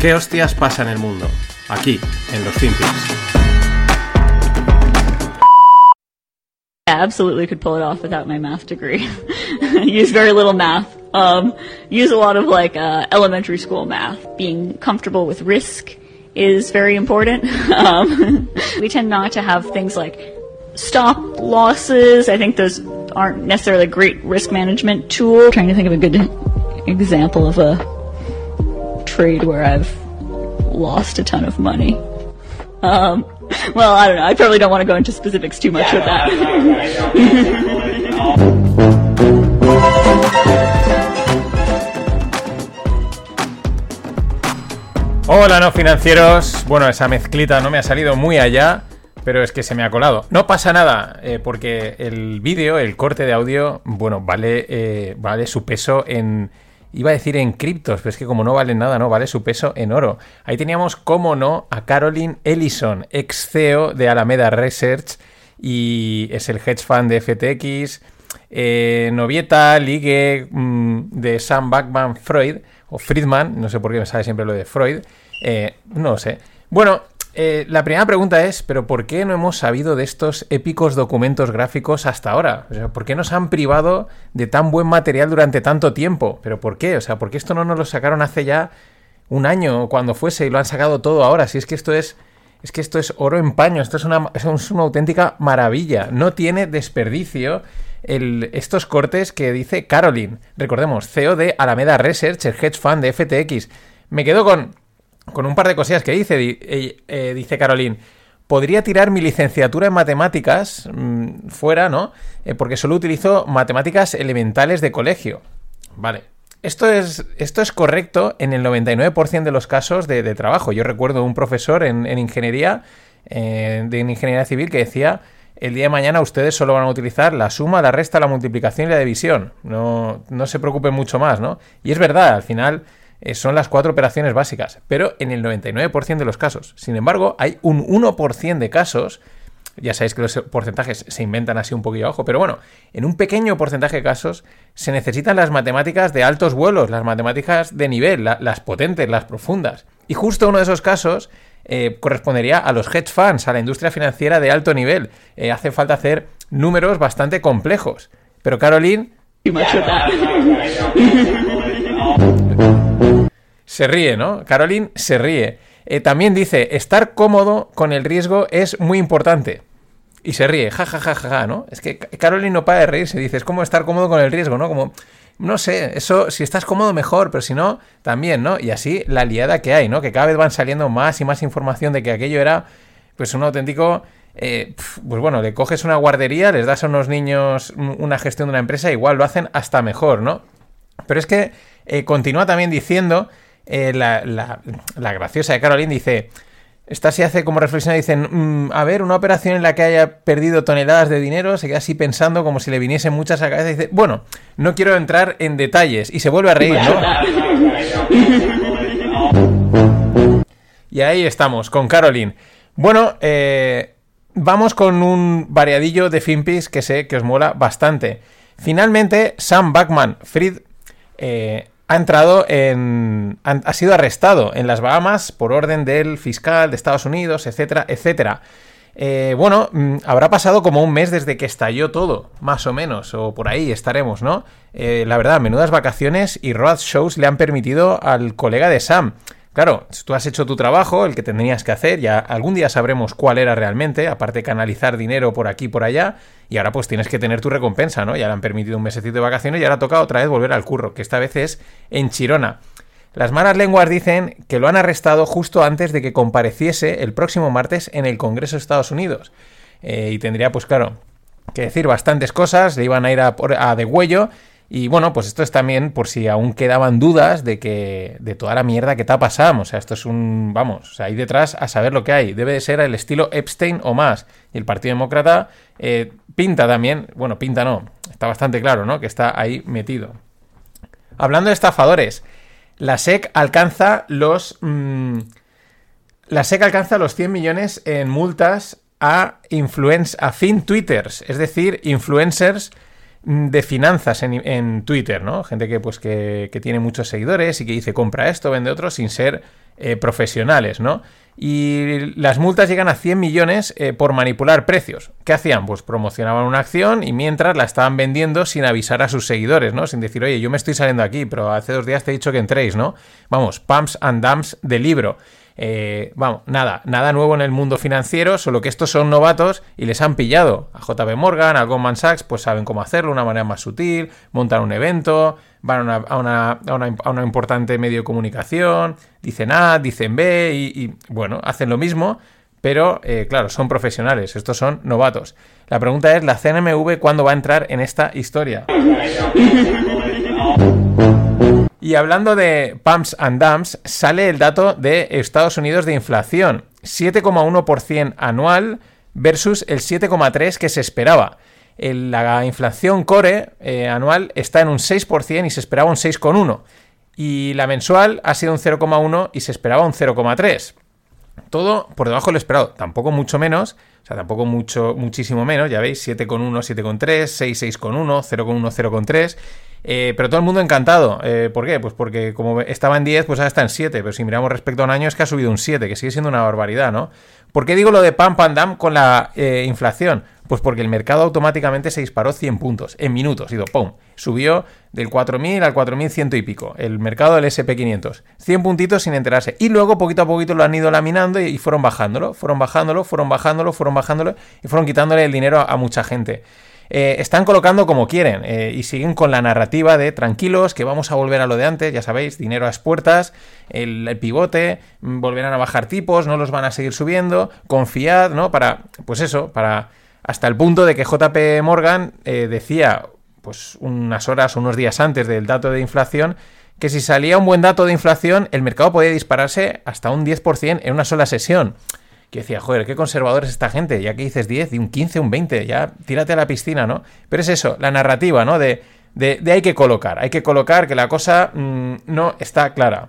¿Qué hostias pasa en el mundo? Aquí, en los Finpics. absolutely could pull it off without my math degree. use very little math. Um, use a lot of like uh, elementary school math. Being comfortable with risk is very important. Um, we tend not to have things like stop losses. I think those aren't necessarily a great risk management tool. I'm trying to think of a good example of a Hola, no financieros. Bueno, esa mezclita no me ha salido muy allá, pero es que se me ha colado. No pasa nada, eh, porque el vídeo, el corte de audio, bueno, vale, eh, vale su peso en, Iba a decir en criptos, pero es que como no vale nada, no vale su peso en oro. Ahí teníamos, como no, a Caroline Ellison, ex CEO de Alameda Research y es el hedge fund de FTX. Eh, novieta, ligue mm, de Sam Backman Freud, o Friedman, no sé por qué me sale siempre lo de Freud, eh, no sé. Bueno, eh, la primera pregunta es, ¿pero por qué no hemos sabido de estos épicos documentos gráficos hasta ahora? O sea, ¿por qué nos han privado de tan buen material durante tanto tiempo? ¿Pero por qué? O sea, ¿por qué esto no nos lo sacaron hace ya un año o cuando fuese y lo han sacado todo ahora? Si es que esto es... Es que esto es oro en paño, esto es una, es una auténtica maravilla. No tiene desperdicio estos cortes que dice Caroline. Recordemos, CEO de Alameda Research, el hedge fund de FTX. Me quedo con con un par de cosillas que dice, eh, eh, dice Caroline. Podría tirar mi licenciatura en matemáticas mm, fuera, ¿no? Eh, porque solo utilizo matemáticas elementales de colegio. Vale. Esto es, esto es correcto en el 99% de los casos de, trabajo. Yo recuerdo un profesor en, ingeniería, de ingeniería civil, que decía el día de mañana ustedes solo van a utilizar la suma, la resta, la multiplicación y la división. No, no se preocupen mucho más, ¿no? Y es verdad, al final eh, son las cuatro operaciones básicas, pero en el 99% de los casos. Sin embargo, hay un 1% de casos, ya sabéis que los porcentajes se inventan así un poquillo abajo, pero bueno, en un pequeño porcentaje de casos se necesitan las matemáticas de altos vuelos, las matemáticas de nivel, las potentes, las profundas. Y justo uno de esos casos eh, correspondería a los hedge funds, a la industria financiera de alto nivel. Eh, hace falta hacer números bastante complejos. Pero Caroline... Se ríe, ¿no? Caroline se ríe. Eh, también dice, estar cómodo con el riesgo es muy importante. Y se ríe, ja, ja, ja, ja, ¿no? Es que Caroline no para de reírse, dice, es como estar cómodo con el riesgo, ¿no? Como, no sé, eso, si estás cómodo mejor, pero si no, también, ¿no? Y así la liada que hay, ¿no? Que cada vez van saliendo más y más información de que aquello era, pues, un auténtico... Eh, pues bueno, le coges una guardería, les das a unos niños una gestión de una empresa, igual lo hacen hasta mejor, ¿no? Pero es que eh, continúa también diciendo eh, la, graciosa de Caroline dice, esta se hace como reflexión, dicen, mm, a ver, una operación en la que haya perdido toneladas de dinero, se queda así pensando como si le viniesen muchas a la cabeza dice, bueno, no quiero entrar en detalles y se vuelve a reír, ¿no? y ahí estamos, con Caroline. Bueno, eh, vamos con un variadillo de Finpis que sé que os mola bastante. Finalmente, Sam Backman Fried eh, ha entrado en. ha sido arrestado en las Bahamas por orden del fiscal de Estados Unidos, etcétera, etcétera. Eh, bueno, mm, habrá pasado como un mes desde que estalló todo, más o menos, o por ahí estaremos, ¿no? Eh, la verdad, menudas vacaciones y road shows le han permitido al colega de Sam. Claro, tú has hecho tu trabajo, el que tenías que hacer, ya algún día sabremos cuál era realmente, aparte de canalizar dinero por aquí y por allá, y ahora pues tienes que tener tu recompensa, ¿no? Ya le han permitido un mesecito de vacaciones y ahora toca otra vez volver al curro, que esta vez es en Chirona. Las malas lenguas dicen que lo han arrestado justo antes de que compareciese el próximo martes en el Congreso de Estados Unidos. Eh, y tendría, pues claro, que decir bastantes cosas, le iban a ir a, a degüello y bueno, pues esto es también por si aún quedaban dudas de que de toda la mierda que te ha pasado. O sea, esto es un, vamos, ahí detrás a saber lo que hay. Debe de ser el estilo Epstein o más. Y el Partido Demócrata eh, pinta también, bueno, pinta no, está bastante claro, ¿no? Que está ahí metido. Hablando de estafadores, la SEC alcanza los... Mm, la SEC alcanza los 100 millones en multas a, a fin twitters, es decir, influencers de finanzas en, Twitter, ¿no? Gente que, pues, que, tiene muchos seguidores y que dice compra esto, vende otro, sin ser eh, profesionales, ¿no? Y las multas llegan a 100 millones eh, por manipular precios. ¿Qué hacían? Pues promocionaban una acción y mientras la estaban vendiendo sin avisar a sus seguidores, ¿no? Sin decir, oye, yo me estoy saliendo aquí, pero hace dos días te he dicho que entréis, ¿no? Vamos, pumps and dumps de libro. Eh, vamos, nada, nada nuevo en el mundo financiero, solo que estos son novatos y les han pillado. A JP Morgan, a Goldman Sachs, pues saben cómo hacerlo de una manera más sutil, montan un evento, van a una, importante medio de comunicación, dicen A, dicen B y, bueno, hacen lo mismo, pero eh, claro, son profesionales, estos son novatos. La pregunta es, ¿la CNMV cuándo va a entrar en esta historia? Y hablando de pumps and dumps, sale el dato de Estados Unidos de inflación, 7,1% anual versus el 7,3% que se esperaba. la inflación core eh, anual está en un 6% y se esperaba un 6,1%. Y la mensual ha sido un 0,1% y se esperaba un 0,3%. Todo por debajo de lo esperado, tampoco mucho menos, o sea, tampoco mucho, muchísimo menos, ya veis, 7,1, 7,3, 6, 6,1, 0,1, 0,3 eh, pero todo el mundo encantado. Eh, ¿Por qué? Pues porque como estaba en 10, pues ahora está en 7. Pero si miramos respecto a un año es que ha subido un 7, que sigue siendo una barbaridad, ¿no? ¿Por qué digo lo de pam pam dam con la eh, inflación? Pues porque el mercado automáticamente se disparó 100 puntos en minutos. Y ¡pum! Subió del 4.000 al 4.100 y pico. El mercado del SP500. 100 puntitos sin enterarse. Y luego poquito a poquito lo han ido laminando y, fueron bajándolo. Fueron bajándolo, fueron bajándolo, fueron bajándolo y fueron quitándole el dinero a mucha gente. Eh, están colocando como quieren eh, y siguen con la narrativa de tranquilos, que vamos a volver a lo de antes, ya sabéis, dinero a las puertas, el, pivote, mm, volverán a bajar tipos, no los van a seguir subiendo, confiad, ¿no? Para, pues eso, para hasta el punto de que JP Morgan eh, decía, pues unas horas unos días antes del dato de inflación, que si salía un buen dato de inflación, el mercado podía dispararse hasta un 10% en una sola sesión que decía, joder, qué conservador es esta gente, ya que dices 10, y un 15, un 20, ya tírate a la piscina, ¿no? Pero es eso, la narrativa, ¿no? De, de, hay que colocar, hay que colocar que la cosa mm, no está clara.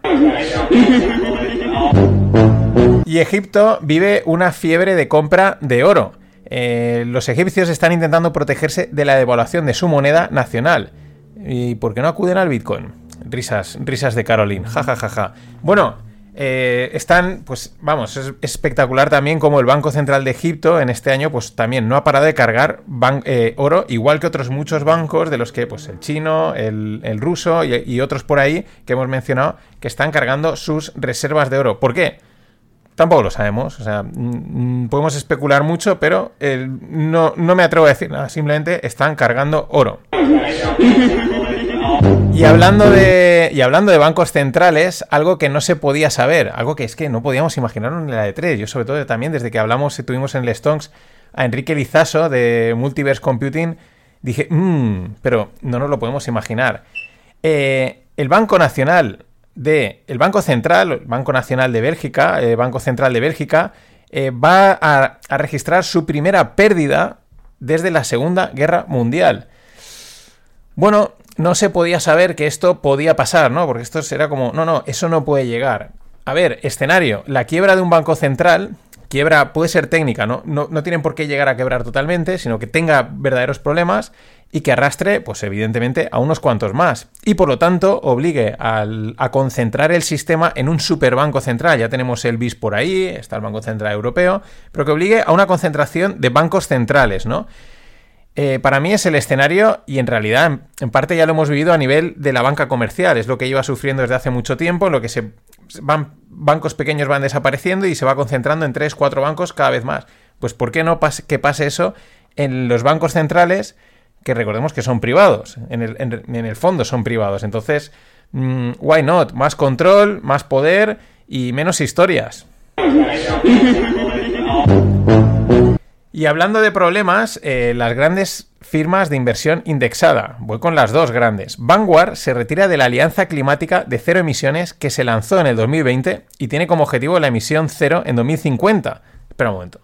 Y Egipto vive una fiebre de compra de oro. Eh, los egipcios están intentando protegerse de la devaluación de su moneda nacional. ¿Y por qué no acuden al Bitcoin? Risas, risas de Caroline. Ja, ja, ja, ja. Bueno, eh, están, pues vamos, es espectacular también como el Banco Central de Egipto en este año, pues también no ha parado de cargar eh, oro, igual que otros muchos bancos de los que, pues el chino, el, ruso y, otros por ahí que hemos mencionado, que están cargando sus reservas de oro. ¿Por qué? Tampoco lo sabemos, o sea, mm, podemos especular mucho, pero no, no me atrevo a decir nada, simplemente están cargando oro. Y hablando, de, y hablando de bancos centrales, algo que no se podía saber, algo que es que no podíamos imaginar en la de 3 Yo sobre todo también desde que hablamos, y tuvimos en el Stonks a Enrique Lizaso de Multiverse Computing, dije, mmm, pero no nos lo podemos imaginar. Eh, el Banco Nacional de, el Banco Central, el Banco Nacional de Bélgica, el Banco Central de Bélgica, eh, va a, a registrar su primera pérdida desde la Segunda Guerra Mundial. Bueno, no se podía saber que esto podía pasar, ¿no? Porque esto será como, no, no, eso no puede llegar. A ver, escenario, la quiebra de un banco central, quiebra puede ser técnica, ¿no? No, no tienen por qué llegar a quebrar totalmente, sino que tenga verdaderos problemas y que arrastre, pues evidentemente, a unos cuantos más. Y por lo tanto, obligue a concentrar el sistema en un superbanco central. Ya tenemos el BIS por ahí, está el Banco Central Europeo, pero que obligue a una concentración de bancos centrales, ¿no? Eh, para mí es el escenario y en realidad en parte ya lo hemos vivido a nivel de la banca comercial, es lo que iba sufriendo desde hace mucho tiempo, lo que se van bancos pequeños van desapareciendo y se va concentrando en tres, cuatro bancos cada vez más. Pues ¿por qué no que pase eso en los bancos centrales que recordemos que son privados, en el, en el fondo son privados, entonces mm, why not, más control, más poder y menos historias. Y hablando de problemas, eh, las grandes firmas de inversión indexada. Voy con las dos grandes. Vanguard se retira de la Alianza Climática de Cero Emisiones que se lanzó en el 2020 y tiene como objetivo la emisión cero en 2050. Espera un momento.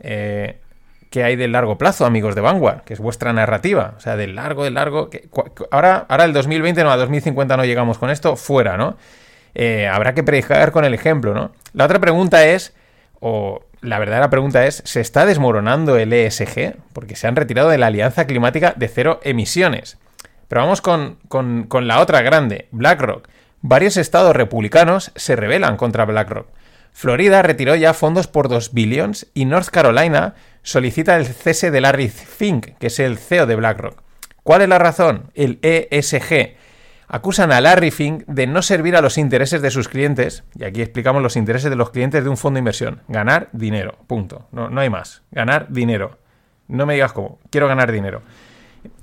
Eh, ¿Qué hay del largo plazo, amigos de Vanguard? Que es vuestra narrativa. O sea, del largo, del largo. ahora, ahora el 2020, no, a 2050 no llegamos con esto, fuera, ¿no? Eh, habrá que predicar con el ejemplo, ¿no? La otra pregunta es, o la verdadera pregunta es, ¿se está desmoronando el ESG? Porque se han retirado de la Alianza Climática de Cero Emisiones. Pero vamos con, la otra grande, BlackRock. varios estados republicanos se rebelan contra BlackRock. Florida retiró ya fondos por 2 billones y North Carolina solicita el cese de Larry Fink, que es el CEO de BlackRock. ¿Cuál es la razón? El ESG. Acusan a Larry Fink de no servir a los intereses de sus clientes, y aquí explicamos los intereses de los clientes de un fondo de inversión. Ganar dinero, punto. No, no hay más. Ganar dinero. No me digas cómo. Quiero ganar dinero.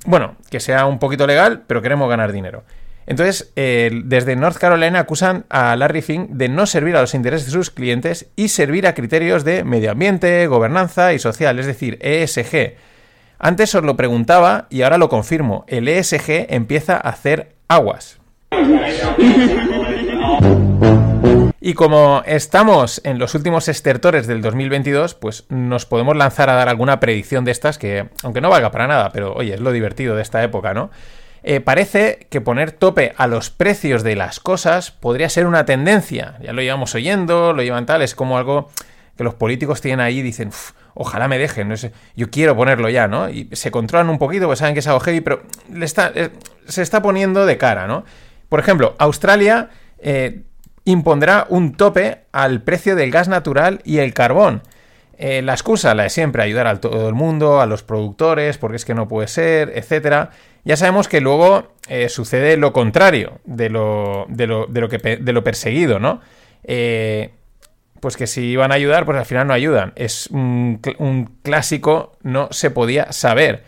Bueno, que sea un poquito legal, pero queremos ganar dinero. Entonces, desde North Carolina acusan a Larry Fink de no servir a los intereses de sus clientes y servir a criterios de medio ambiente, gobernanza y social, es decir, ESG. Antes os lo preguntaba y ahora lo confirmo. El ESG empieza a hacer aguas. Y como estamos en los últimos estertores del 2022, pues nos podemos lanzar a dar alguna predicción de estas que, aunque no valga para nada, pero oye, es lo divertido de esta época, ¿no? Eh, parece que poner tope a los precios de las cosas podría ser una tendencia. Ya lo llevamos oyendo, lo llevan tal, es como algo que los políticos tienen ahí y dicen, ojalá me dejen, yo quiero ponerlo ya, ¿no? Y se controlan un poquito, pues saben que es algo heavy, pero eh, se está poniendo de cara, ¿no? Por ejemplo, Australia eh, impondrá un tope al precio del gas natural y el carbón. Eh, la excusa, la de siempre, ayudar a todo el mundo, a los productores, porque es que no puede ser, etcétera. Ya sabemos que luego sucede lo contrario de lo, de lo, de lo, que, de lo perseguido, ¿no? Eh, pues que si iban a ayudar, pues al final no ayudan. Es un, clásico, no se podía saber.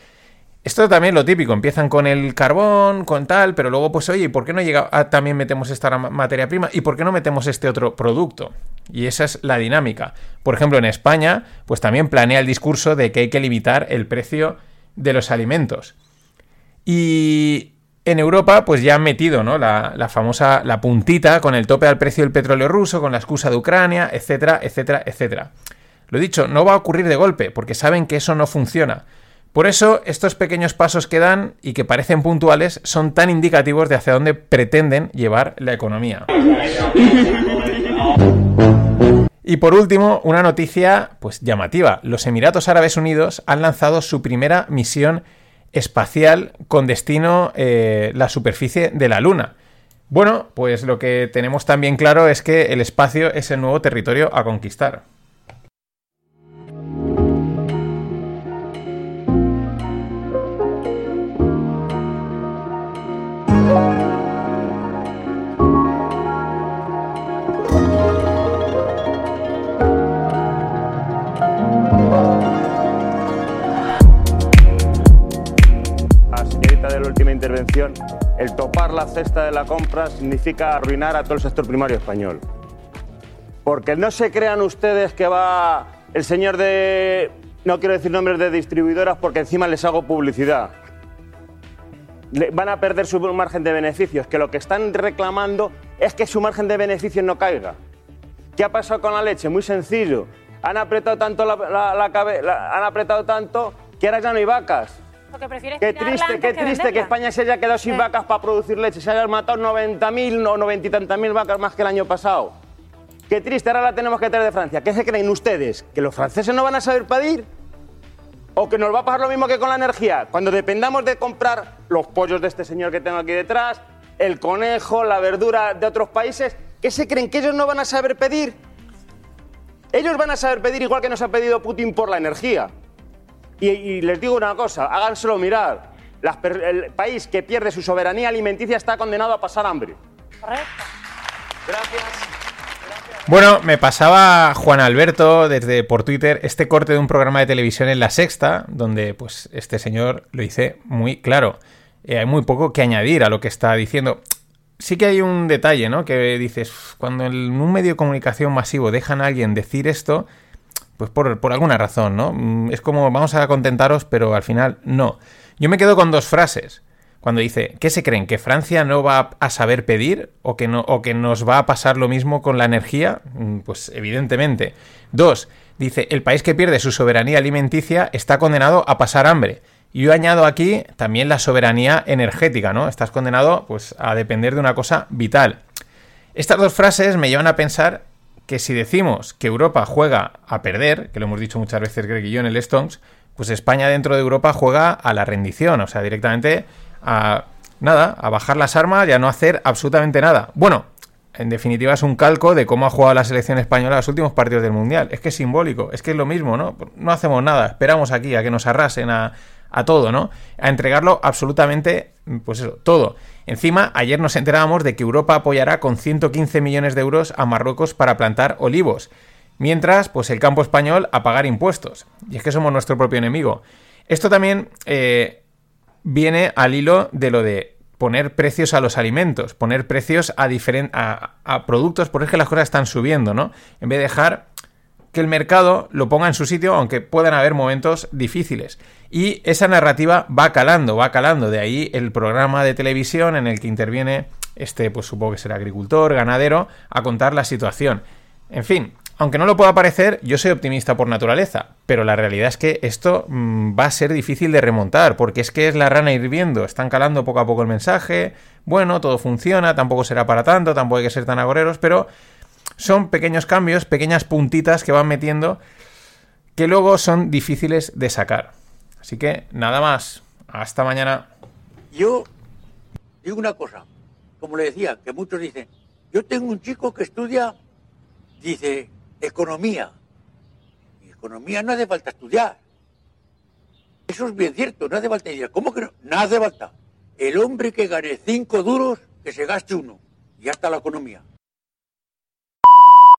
Esto también lo típico, empiezan con el carbón, con tal, pero luego pues oye, ¿por qué no llega a, también metemos esta materia prima y por qué no metemos este otro producto? Y esa es la dinámica. Por ejemplo, en España, pues también planea el discurso de que hay que limitar el precio de los alimentos. Y en Europa, pues ya han metido, ¿no? La, famosa, la puntita con el tope al precio del petróleo ruso, con la excusa de Ucrania, etcétera, etcétera, etcétera. Lo dicho, no va a ocurrir de golpe, porque saben que eso no funciona. Por eso, estos pequeños pasos que dan y que parecen puntuales son tan indicativos de hacia dónde pretenden llevar la economía. Y por último, una noticia pues llamativa. Los Emiratos Árabes Unidos han lanzado su primera misión espacial con destino eh, la superficie de la Luna. Bueno, pues lo que tenemos también claro es que el espacio es el nuevo territorio a conquistar. El topar la cesta de la compra significa arruinar a todo el sector primario español. Porque no se crean ustedes que va el señor de... No quiero decir nombres de distribuidoras porque encima les hago publicidad. van a perder su margen de beneficios, que lo que están reclamando es que su margen de beneficios no caiga. ¿Qué ha pasado con la leche? Muy sencillo. Han apretado tanto la, han apretado tanto que ahora ya no hay vacas qué triste, qué triste que España se haya quedado sin vacas para producir leche. Se hayan matado 90.000 o 90 y tantas mil vacas más que el año pasado. Qué triste, ahora la tenemos que traer de Francia. ¿Qué se creen ustedes? ¿Que los franceses no van a saber pedir? ¿O que nos va a pasar lo mismo que con la energía? Cuando dependamos de comprar los pollos de este señor que tengo aquí detrás, el conejo, la verdura de otros países, ¿qué se creen? ¿Que ellos no van a saber pedir? Ellos van a saber pedir igual que nos ha pedido Putin por la energía. Y, les digo una cosa, háganselo mirar. el país que pierde su soberanía alimenticia está condenado a pasar hambre. Correcto. Gracias. Bueno, me pasaba Juan Alberto desde por Twitter este corte de un programa de televisión en La Sexta, donde pues este señor lo dice muy claro. Eh, hay muy poco que añadir a lo que está diciendo. Sí que hay un detalle, ¿no? Que dices, cuando en un medio de comunicación masivo dejan a alguien decir esto, pues por, por, alguna razón, ¿no? Mm, es como vamos a contentaros, pero al final no. Yo me quedo con dos frases. Cuando dice, ¿qué se creen? ¿Que Francia no va a saber pedir? ¿O que, no, o que nos va a pasar lo mismo con la energía? Mm, pues evidentemente. Dos, dice, el país que pierde su soberanía alimenticia está condenado a pasar hambre. Y yo añado aquí también la soberanía energética, ¿no? Estás condenado pues a depender de una cosa vital. Estas dos frases me llevan a pensar que si decimos que Europa juega a perder, que lo hemos dicho muchas veces Greg yo en el Stones, pues España dentro de Europa juega a la rendición, o sea, directamente a, nada, a bajar las armas y a no hacer absolutamente nada. Bueno, en definitiva es un calco de cómo ha jugado la selección española los últimos partidos del Mundial. Es que es simbólico, es que es lo mismo, ¿no? No hacemos nada, esperamos aquí a que nos arrasen a, a todo, ¿no? A entregarlo absolutamente, pues eso, todo. Encima, ayer nos enterábamos de que Europa apoyará con 115 millones de euros a Marruecos para plantar olivos. Mientras, pues el campo español a pagar impuestos. Y es que somos nuestro propio enemigo. Esto también eh, viene al hilo de lo de poner precios a los alimentos, poner precios a, a, a productos, porque es que las cosas están subiendo, ¿no? En vez de dejar que el mercado lo ponga en su sitio, aunque puedan haber momentos difíciles. Y esa narrativa va calando, va calando. De ahí el programa de televisión en el que interviene este, pues supongo que será agricultor, ganadero, a contar la situación. En fin, aunque no lo pueda parecer, yo soy optimista por naturaleza, pero la realidad es que esto mmm, va a ser difícil de remontar, porque es que es la rana hirviendo, están calando poco a poco el mensaje, bueno, todo funciona, tampoco será para tanto, tampoco hay que ser tan agoreros, pero son pequeños cambios, pequeñas puntitas que van metiendo que luego son difíciles de sacar. Así que nada más. Hasta mañana. Yo digo una cosa, como le decía, que muchos dicen, yo tengo un chico que estudia, dice, economía. Y economía no hace falta estudiar. Eso es bien cierto, no hace falta estudiar. ¿Cómo que no? No hace falta. El hombre que gane cinco duros, que se gaste uno. Y ya está la economía.